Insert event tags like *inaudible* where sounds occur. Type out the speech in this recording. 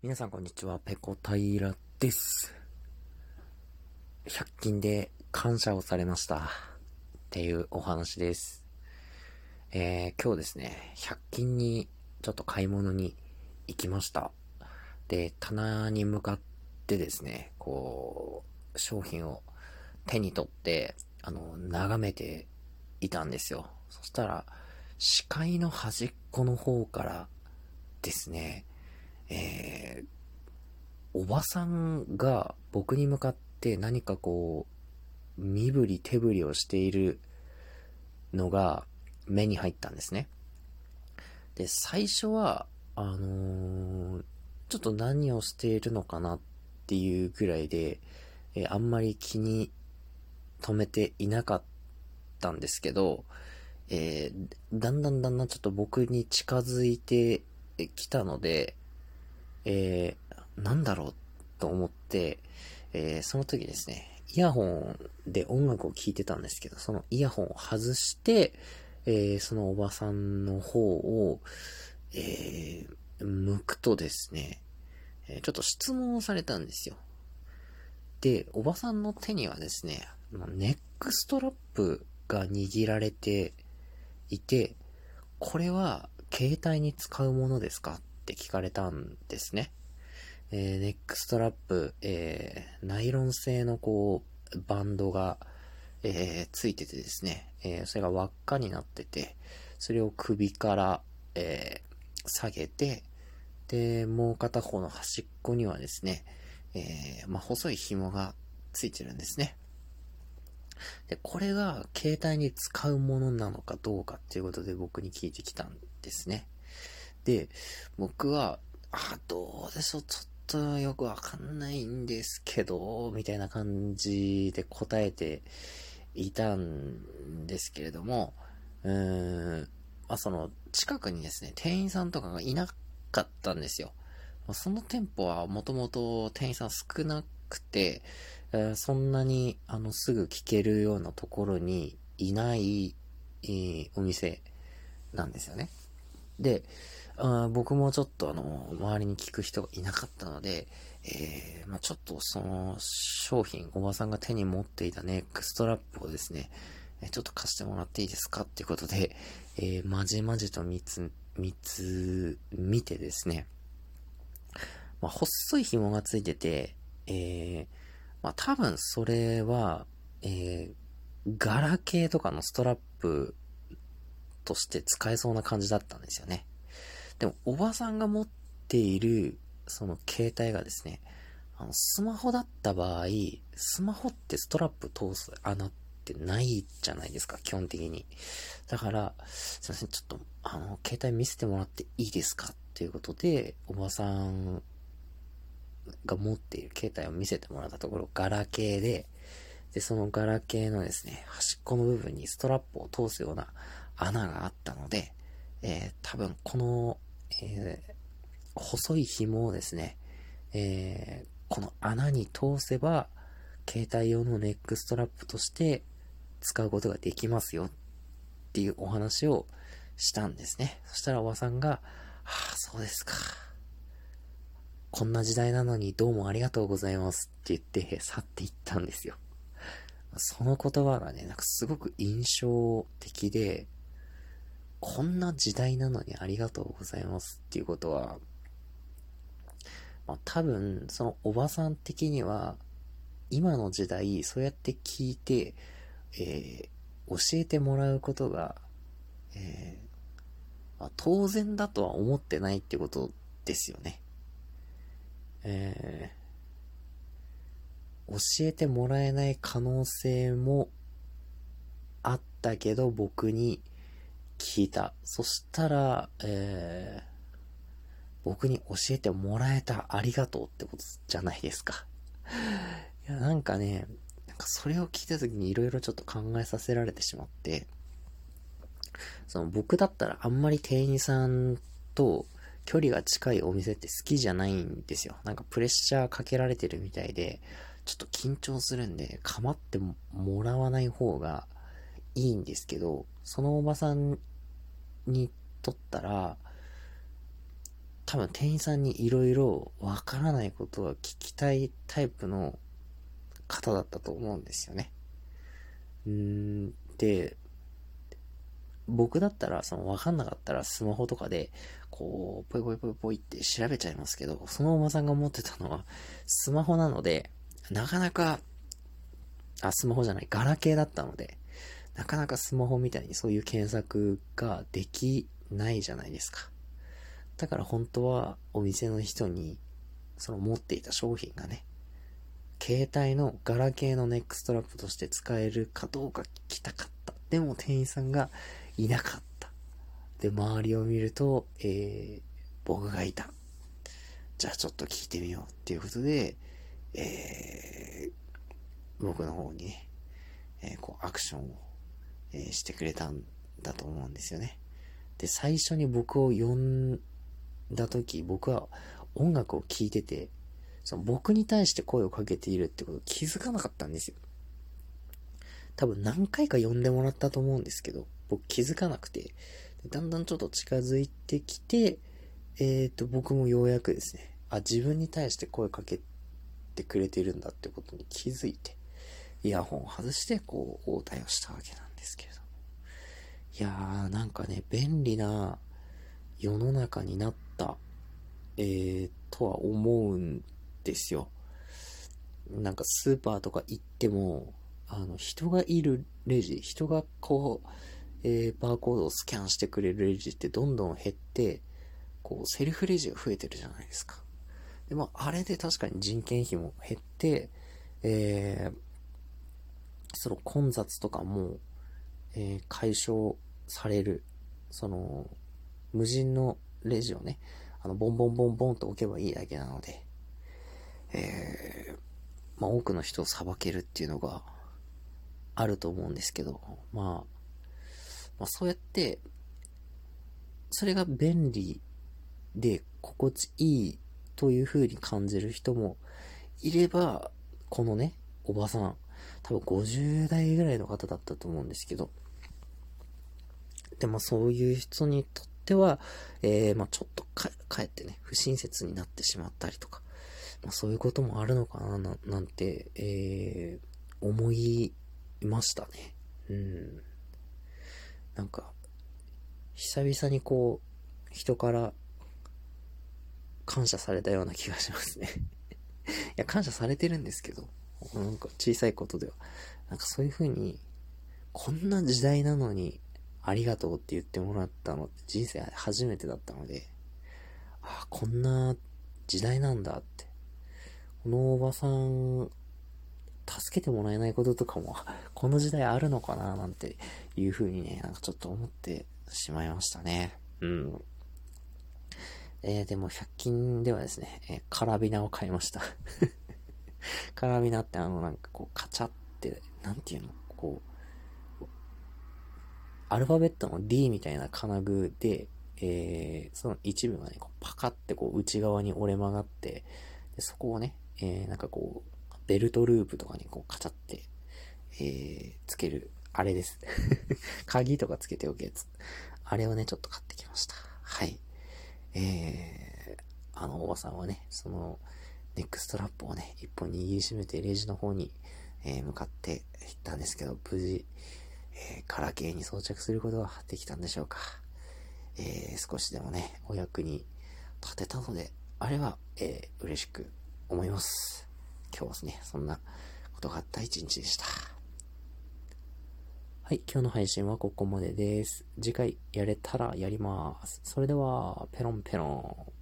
皆さんこんにちは、ペコ平です。100均で感謝をされました。っていうお話です。えー、今日ですね、100均にちょっと買い物に行きました。で、棚に向かってですね、こう、商品を手に取って、あの、眺めていたんですよ。そしたら、視界の端っこの方からですね、えー、おばさんが僕に向かって何かこう、身振り手振りをしているのが目に入ったんですね。で、最初は、あのー、ちょっと何をしているのかなっていうぐらいで、えー、あんまり気に留めていなかったんですけど、えー、だんだんだんだんちょっと僕に近づいてきたので、えー、なんだろうと思って、えー、その時ですね、イヤホンで音楽を聴いてたんですけど、そのイヤホンを外して、えー、そのおばさんの方を、えー、向くとですね、えちょっと質問をされたんですよ。で、おばさんの手にはですね、ネックストラップが握られていて、これは携帯に使うものですかって聞かれたんですね。えー、ネックストラップ、えー、ナイロン製のこう、バンドが、えー、ついててですね、えそれが輪っかになってて、それを首から、え下げて、で、もう片方の端っこにはですね、えまあ、細い紐がついてるんですね。で、これが携帯に使うものなのかどうかっていうことで僕に聞いてきたんですね。で、僕は、あ、どうでしょう、ちょっとよくわかんないんですけど、みたいな感じで答えていたんですけれども、うーん、まあ、その、近くにですね、店員さんとかがいなかったんですよ。その店舗はもともと店員さん少なくて、え、そんなにあのすぐ聞けるようなところにいない、お店なんですよね。で、あ僕もちょっとあの、周りに聞く人がいなかったので、えー、まあ、ちょっとその商品、おばさんが手に持っていたネックストラップをですね、ちょっと貸してもらっていいですかっていうことで、えー、まじまじと見つ、見つ、見てですね、まあ、細い紐がついてて、えー、まあ、多分それは、えー、ガラケーとかのストラップとして使えそうな感じだったんですよね。でも、おばさんが持っている、その携帯がですね、あの、スマホだった場合、スマホってストラップ通す穴ってないじゃないですか、基本的に。だから、すいません、ちょっと、あの、携帯見せてもらっていいですかっていうことで、おばさんが持っている携帯を見せてもらったところ、ガラケーで、で、そのガラケーのですね、端っこの部分にストラップを通すような穴があったので、えー、多分このえー、細い紐をですね、えー、この穴に通せば、携帯用のネックストラップとして使うことができますよっていうお話をしたんですね。そしたらおばさんが、はあ、そうですか。こんな時代なのにどうもありがとうございますって言って去っていったんですよ。その言葉がね、なんかすごく印象的で、こんな時代なのにありがとうございますっていうことは、まあ、多分、そのおばさん的には、今の時代、そうやって聞いて、えー、教えてもらうことが、えー、まあ、当然だとは思ってないってことですよね。えー、教えてもらえない可能性もあったけど、僕に聞いた。そしたら、えー、僕に教えてもらえたありがとうってことじゃないですか。*laughs* いや、なんかね、なんかそれを聞いた時に色々ちょっと考えさせられてしまって、その僕だったらあんまり店員さんと距離が近いお店って好きじゃないんですよ。なんかプレッシャーかけられてるみたいで、ちょっと緊張するんで、構ってもらわない方がいいんですけど、そのおばさんにとったら、多分店員さんに色々わからないことは聞きたいタイプの方だったと思うんですよね。うんで、僕だったら、そのわかんなかったらスマホとかで、こう、ぽいぽいぽいぽいって調べちゃいますけど、そのおばさんが持ってたのはスマホなので、なかなか、あ、スマホじゃない、ガラケーだったので、なかなかスマホみたいにそういう検索ができないじゃないですか。だから本当はお店の人に、その持っていた商品がね、携帯のガラケーのネックストラップとして使えるかどうか聞きたかった。でも店員さんがいなかった。で、周りを見ると、えー、僕がいた。じゃあちょっと聞いてみようっていうことで、えー、僕の方にね、えー、こうアクションを、えー、してくれたんだと思うんですよね。で、最初に僕を呼んだ時、僕は音楽を聴いてて、その僕に対して声をかけているってこと気づかなかったんですよ。多分何回か呼んでもらったと思うんですけど、僕気づかなくて、だんだんちょっと近づいてきて、えっ、ー、と、僕もようやくですね、あ、自分に対して声かけてくれてるんだってことに気づいて、イヤホンを外して、こう、応対をしたわけなんですけれども。いやー、なんかね、便利な世の中になった、えー、とは思うんですよ。なんかスーパーとか行っても、あの、人がいるレジ、人がこう、えー、バーコードをスキャンしてくれるレジってどんどん減って、こう、セルフレジが増えてるじゃないですか。で、も、あれで確かに人件費も減って、えー、その混雑とかも、えー、解消される。その、無人のレジをね、あの、ボンボンボンボンと置けばいいだけなので、えー、まあ、多くの人を裁けるっていうのがあると思うんですけど、まあ、まあ、そうやって、それが便利で心地いいという風に感じる人もいれば、このね、おばさん、多分50代ぐらいの方だったと思うんですけど、でもそういう人にとっては、えー、まあちょっとか、かえってね、不親切になってしまったりとか、まあ、そういうこともあるのかな、なんて、えー、思いましたね。うん。なんか、久々にこう、人から感謝されたような気がしますね *laughs* いや、感謝されてるんですけど、なんか小さいことでは。なんかそういう風に、こんな時代なのに、ありがとうって言ってもらったのって人生初めてだったので、ああ、こんな時代なんだってこのおばさん、助けてもらえないこととかも、*laughs* この時代あるのかななんていう風にね、なんかちょっと思ってしまいましたね。うん。えー、でも100均ではですね、えー、カラビナを買いました *laughs* カラビナってあのなんかこうカチャって、なんていうの？こう、アルファベットの D みたいな金具で、えー、その一部がね、こうパカってこう内側に折れ曲がって、でそこをね、えー、なんかこう、ベルトループとかにこうカチャって、えー、つける、あれです。*laughs* 鍵とかつけておくやつ。あれをね、ちょっと買ってきました。はい。えー、あのおばさんはね、その、ネックストラップをね、一本握りしめてレジの方に、えー、向かって行ったんですけど、無事、えー、カラケーに装着することができたんでしょうか。えー、少しでもね、お役に立てたので、あれは、えー、嬉しく思います。今日はですね、そんなことがあった一日でした。はい、今日の配信はここまでです。次回やれたらやります。それでは、ペロンペロン。